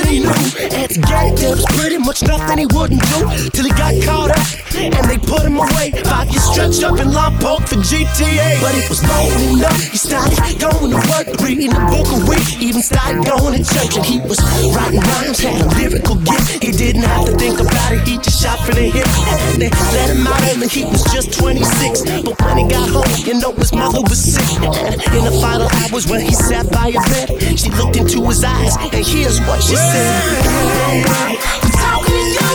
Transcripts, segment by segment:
that he knew. And to get pretty much nothing he wouldn't do till he got caught up and they put him away. Years stretched up in Lompoc for GTA. But it was long enough. He started going to work, reading a book a week, even started going to church. And he was writing rhymes, had a lyrical gift. He didn't have to think about it, he just shot for the hip. And they let him out early, he was just 26. But when he got home, you know his mother was sick. In the final hours when he sat by her bed, she looked into his eyes, and here's what she said.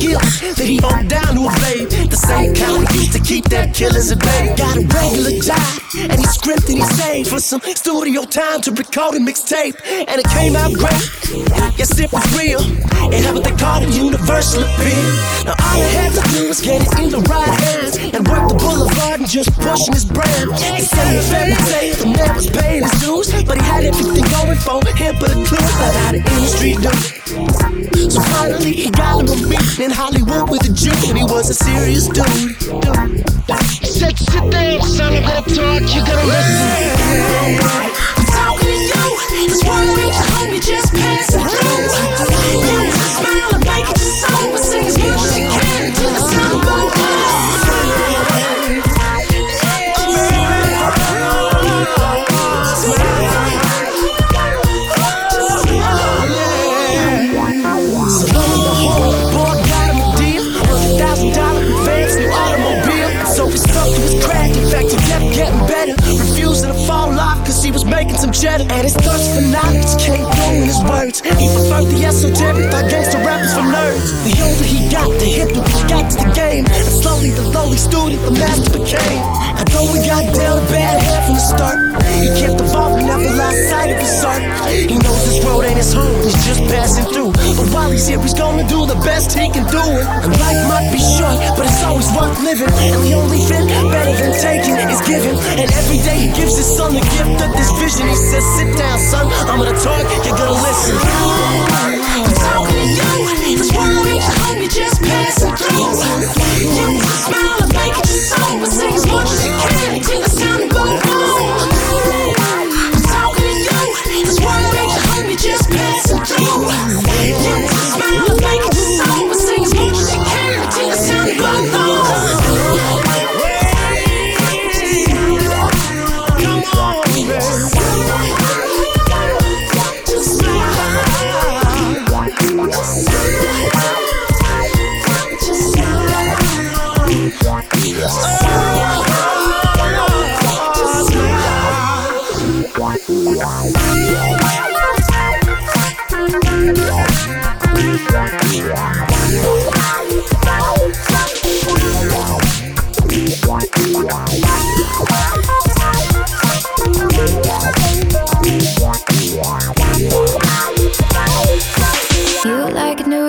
skills that he honed down to a blade. The same kind used to keep that killers at bay. Got a regular job, and he scripted he saved for some studio time to record a mixtape. And it came out great. Yes, it was real. It had what they call a universal appeal. Now all I had to do was get it in the right hands and work the boulevard and just pushing his brand. He said a fairy tale, the man was paying his dues, but he had everything going for him but a clue about how the industry do. So finally, he got him a meeting in Hollywood with a Jew, and he was a serious dude. Said, sit down, son, I'm gonna talk, you gotta listen. I'm talking to you, this world ain't your home, you just passing through. You smile and make it your song, but sing as much as you can cheddar. And his thirst for knowledge came through in his words. He preferred the esoteric, thought gangster rappers for nerds. The older he got, the hipper he got to the game. And slowly, the lowly student, the master became. I though we got dealt a bad hand from the start, he kept the ball never lost sight of his art. He knows this road ain't his home, he's just passing through. But while he's here, he's gonna do the best he can do it. And life might be short, but it's always worth living. And the only thing better than taking is giving. And every day he gives his son the gift of this vision. He says, Sit down, son, I'm gonna talk, you're gonna listen. I'm talking to you, this world ain't your home, you're just passing through. You smile and make it your song, but sing as much as you can until the sound boom boom. I'm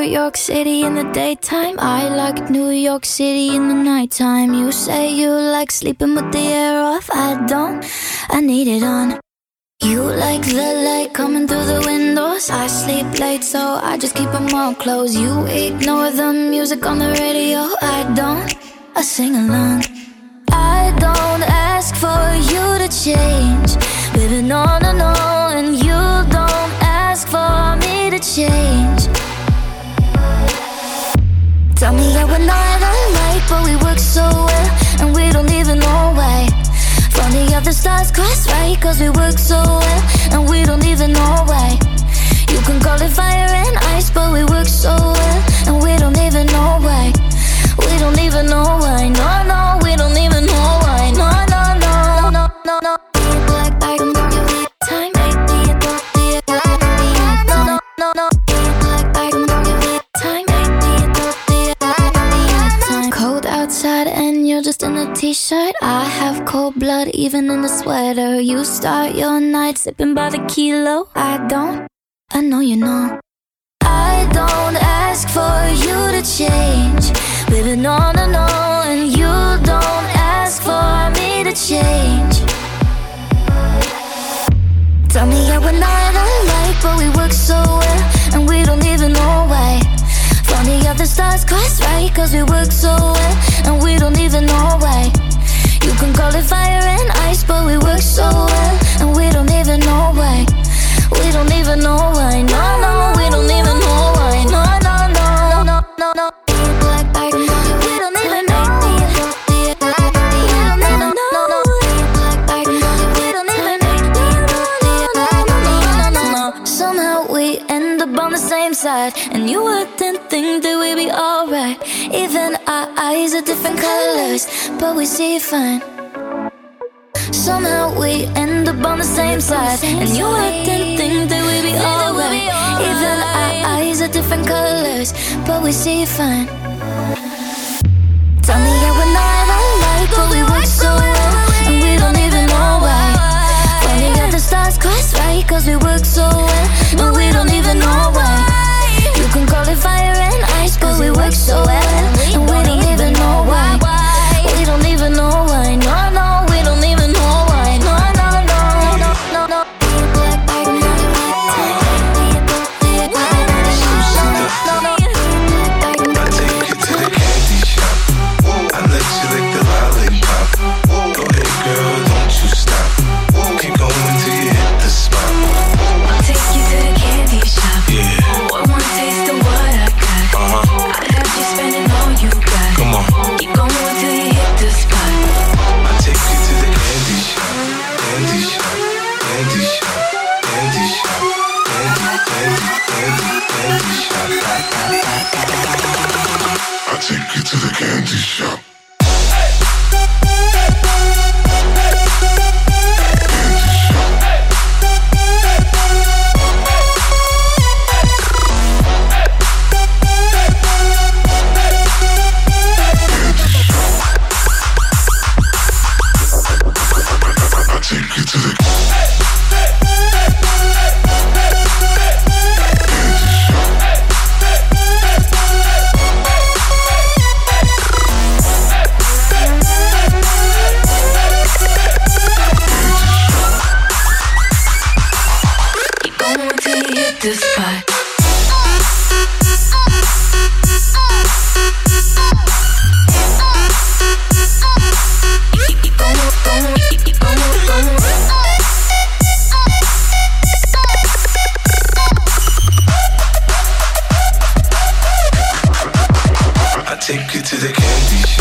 York City in the daytime. I like New York City in the nighttime. You say you like sleeping with the air off. I don't, I need it on. You like the light coming through the windows. I sleep late, so I just keep them all closed. You ignore the music on the radio. I don't, I sing along. I don't ask for you to change. Baby, no, no, no. And you don't ask for me to change. Tell me that we're not alike, but we work so well, and we don't even know why. Funny how the stars cross right, cause we work so well, and we don't even know why. You can call it fire and ice, but we work so well, and we don't even know why. We don't even know why. No, no, we don't even know why. No, no, no, no, no, no. No, no, no, t-shirt. I have cold blood even in the sweater. You start your night sipping by the kilo. I don't. I know you know. I don't ask for you to change. Baby, no, no, no. And you don't ask for me to change. Tell me yeah, we're not alike, but we work so the stars cross right, cause we work so well, and we don't even know why. You can call it fire and ice, but we work so well, and we don't even know why. We don't even know why. No, no, we don't even know why. No, no, no, no, no, no. Black know. Black same side, and you we'd be alright. Even our eyes are different colors, but we see fine. Somehow we end up on the same side, and you wouldn't think that we'd be alright. Even our eyes are different colors, but we see fine. Tell me yeah, we're not alike, but we work so well, and we don't even know why. Funny how the stars cross right, cause we work so well, but we don't even know why. It fire and ice, but we work so well, and we don't even know why. We don't even know why. Take you to the candy shop.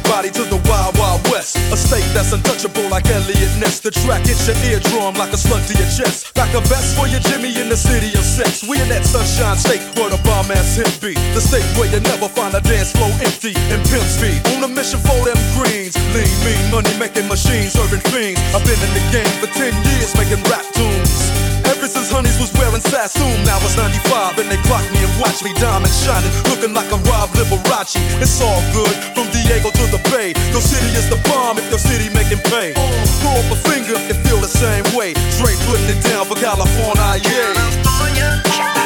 Everybody to the Wild Wild West. A state that's untouchable like Elliot Ness. The track hits your eardrum like a slug to your chest. Like a vest for your Jimmy in the city of sex. We in that sunshine state where the bomb ass him be. The state where you never find a dance floor empty and pimp speed. On a mission for them greens. Lean, mean, money making machines, serving fiends. I've been in the game for 10 years making rap tunes. Mrs. Honeys was wearing Sassoon, now it's 95, and they clocked me and watched me diamond shining, looking like a Rob Liberace. It's all good, from Diego to the Bay. Your city is the bomb if your city making pay. Throw up a finger if and feel the same way. Straight putting it down for California, yeah. California.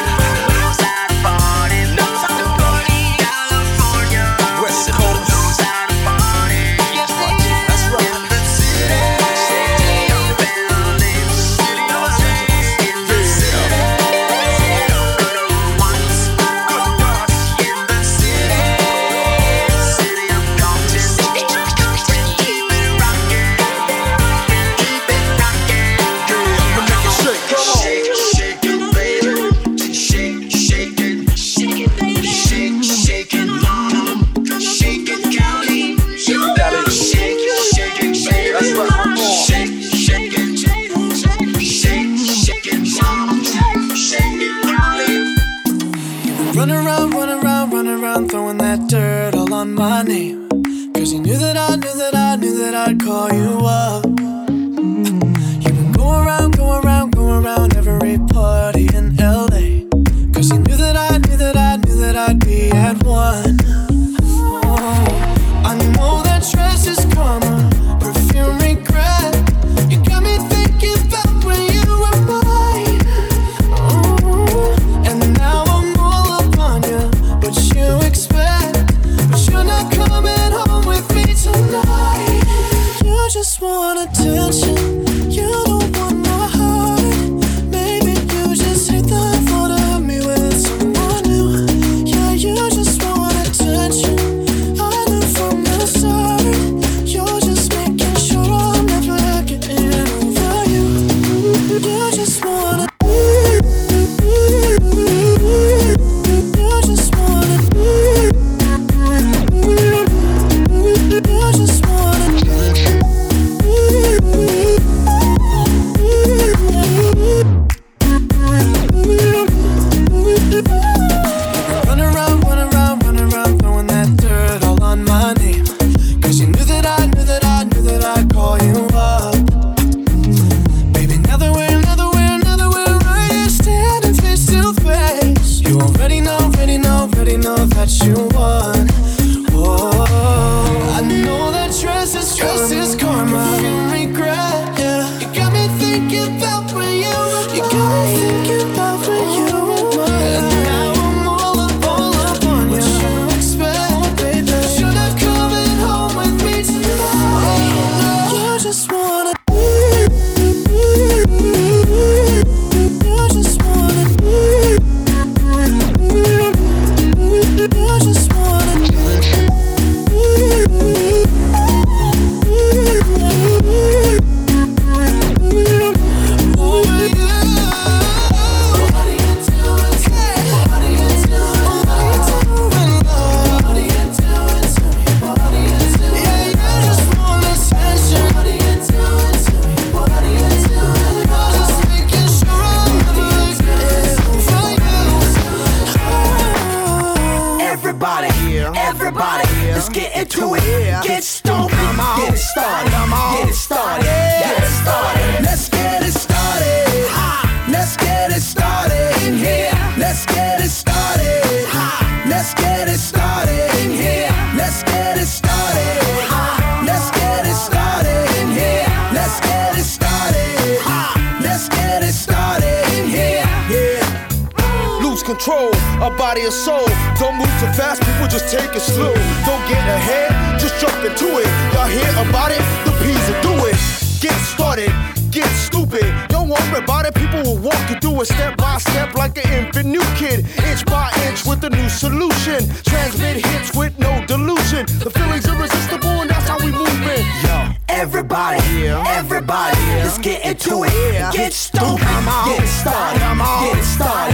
my name. Cause he knew that I knew that I knew that I'd call you up. a body, a soul. Don't move too fast, people just take it slow. Don't get ahead, just jump into it. Y'all hear about it? The P's are do it. Get started, get stupid. Don't worry about it, people will walk you through it step by step like an infant new kid. Inch by inch with a new solution. Transmit hits with no delusion. The feeling's irresistible and that's how we move it. Everybody, yeah. everybody, yeah. let's get into it. Yeah. Get stupid, get started, get started.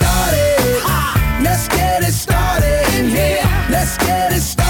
Here. Let's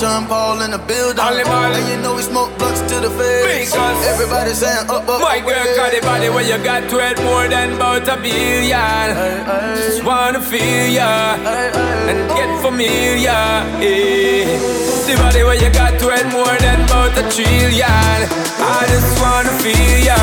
Sean Paul in the building. Only. And you know we smoke blunts to the face. Because Everybody saying up, up, My girl got the body where you got to it more than about a billion. Just wanna feel ya and get familiar. eh. The body where you got to it more than about a trillion. I just wanna feel ya,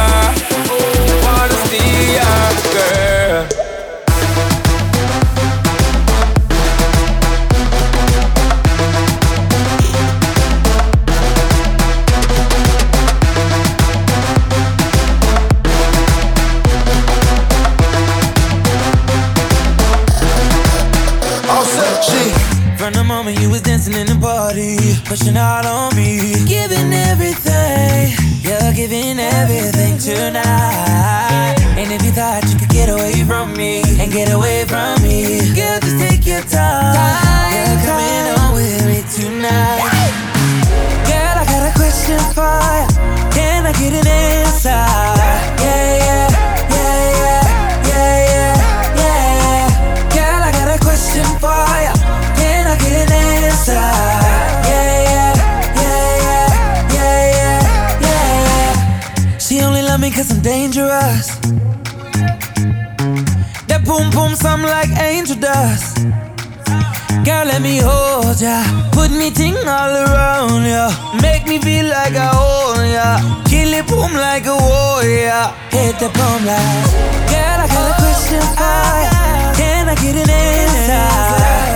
all around ya. Make me feel like I own ya. Kill it boom like a warrior. Hit the boom like. Girl, I got a question for ya. Can I get an answer?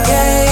Yeah,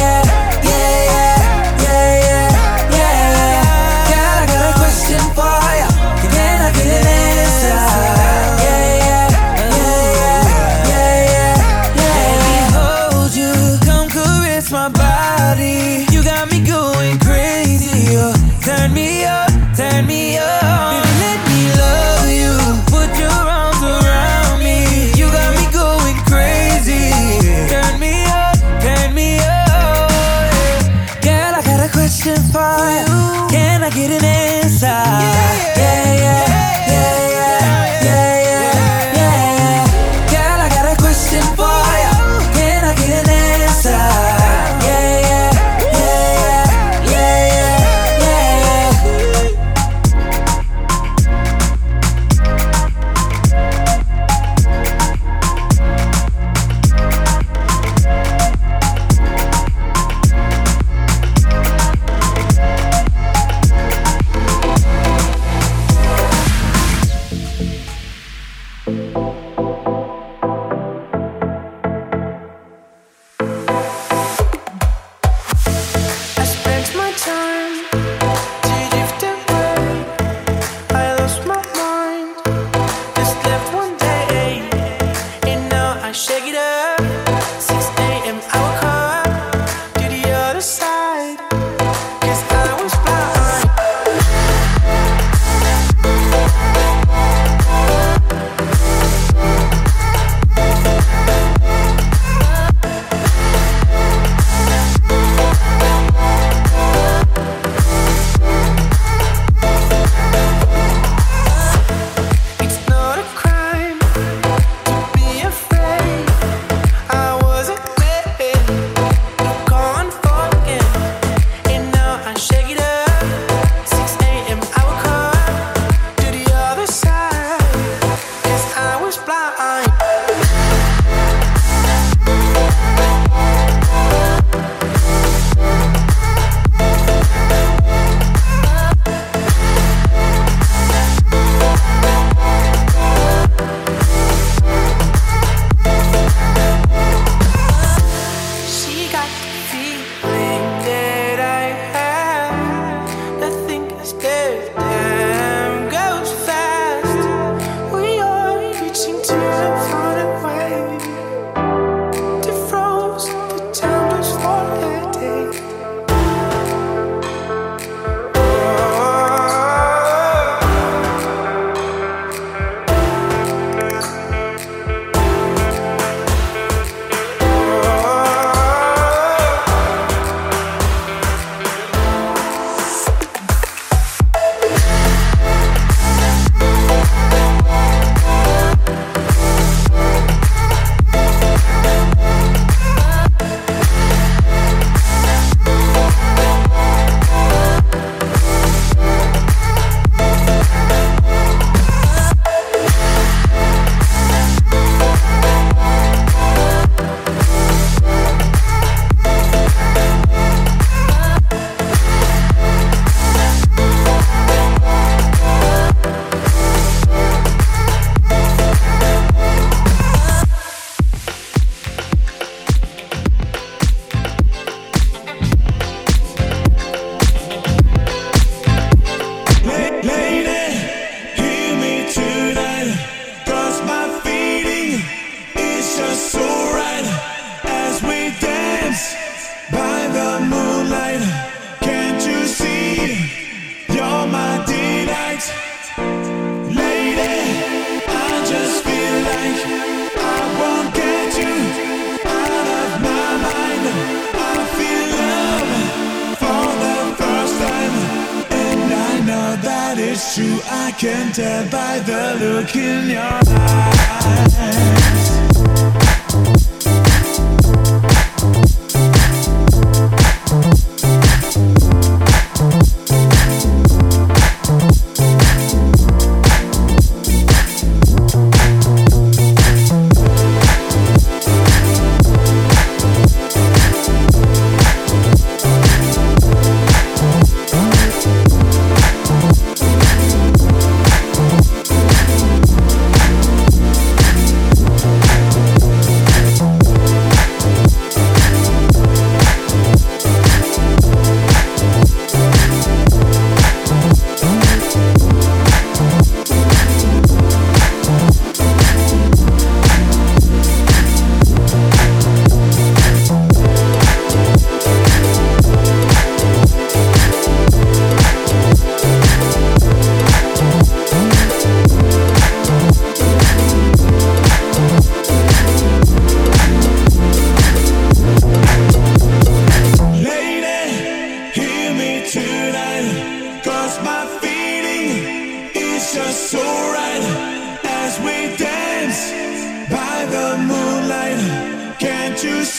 it's true, I can tell by the look in your eyes.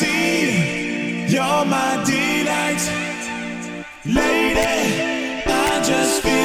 see you're my delight, lady. I just feel.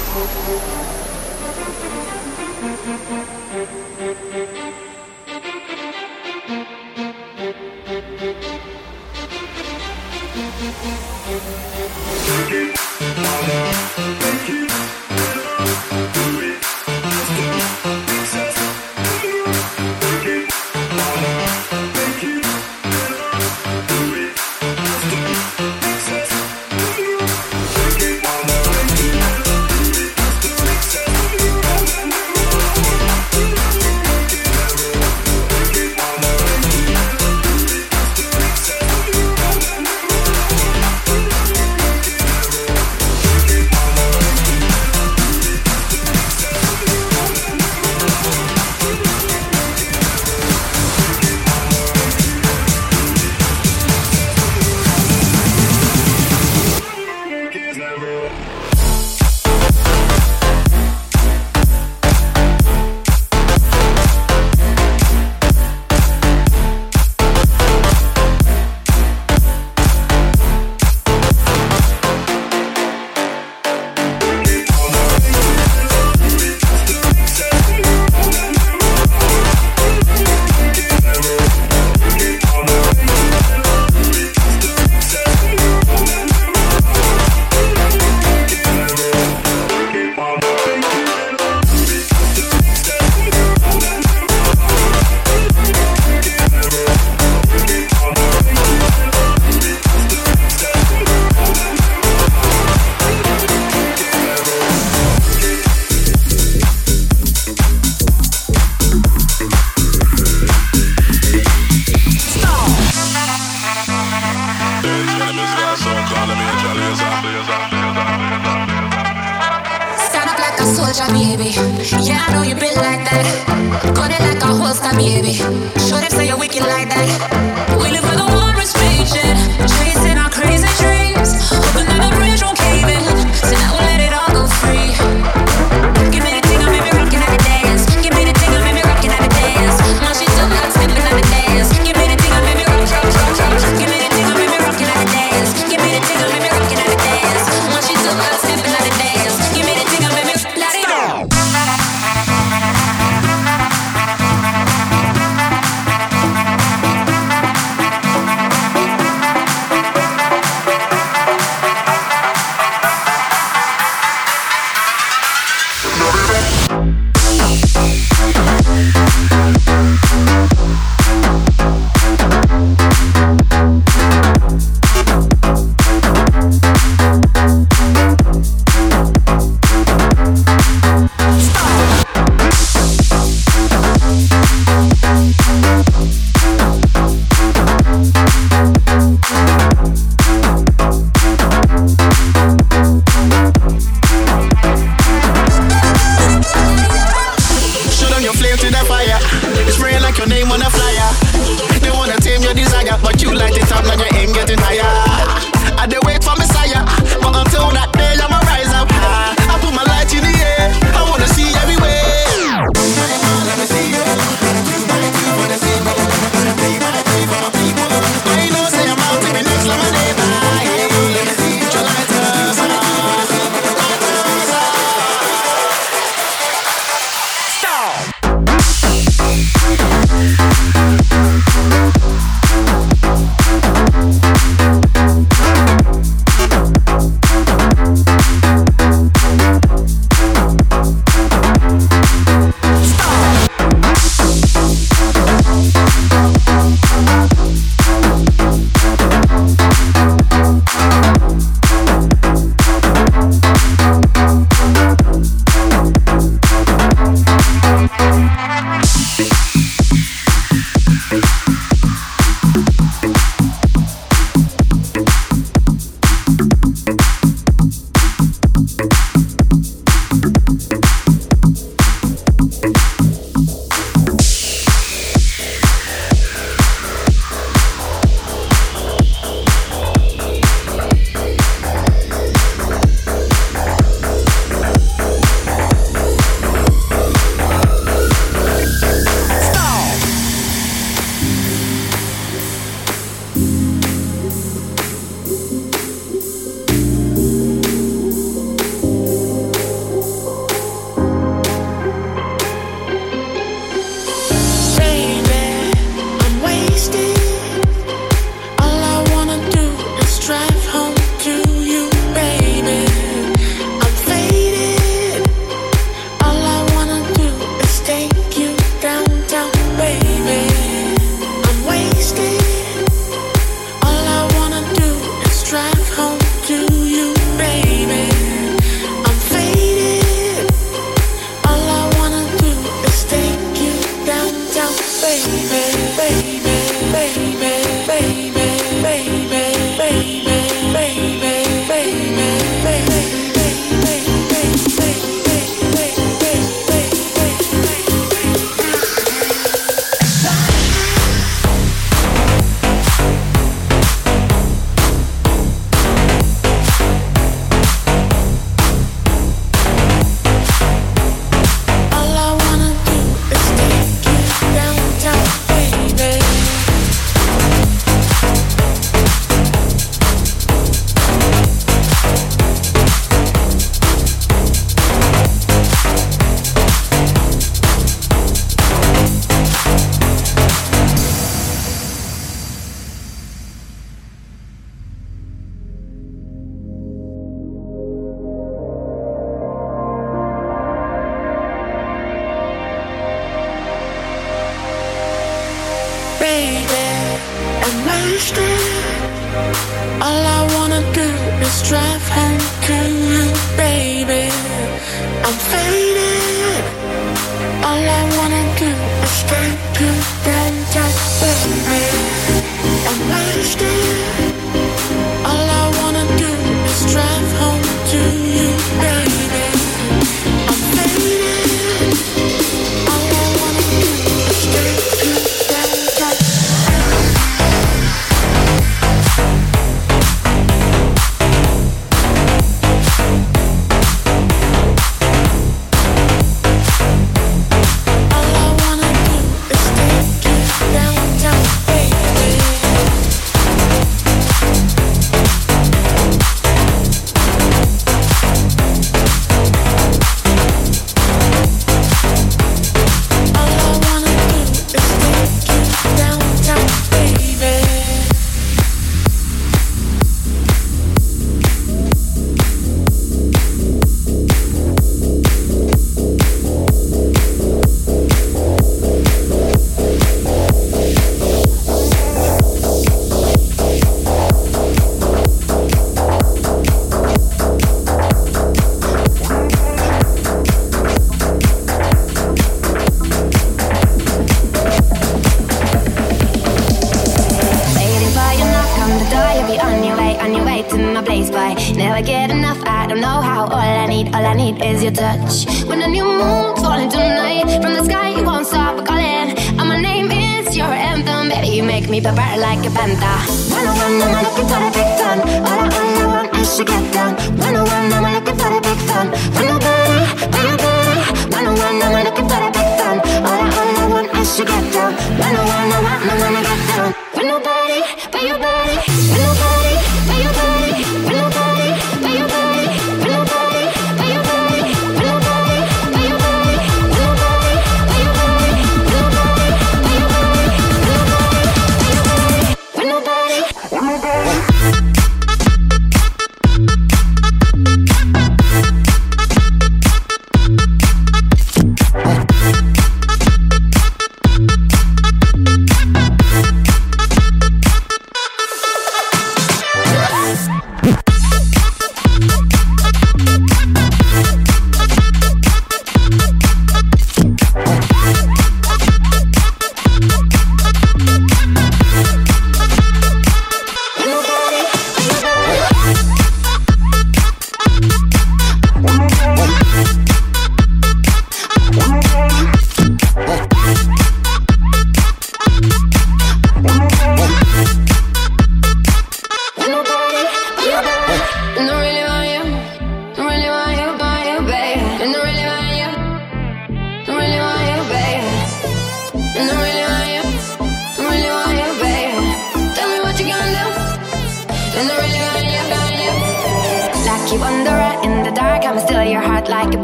Soldier, baby.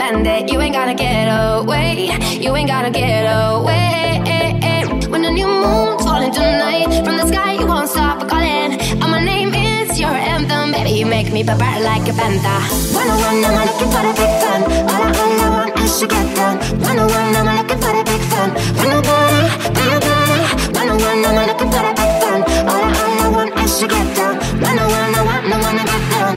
pretend that you ain't gonna get away. You ain't gonna get away. When the new moon's falling tonight, from the sky you won't stop calling. And my name is your anthem, baby. You make me pepper like a panther. 101, I'm looking for a big fun. All I, all I want is to get done. 101, I'm looking for a big fun. 101, 101, I'm looking for a big fun. All I, all I want is to get done. 101, I want, I wanna get down.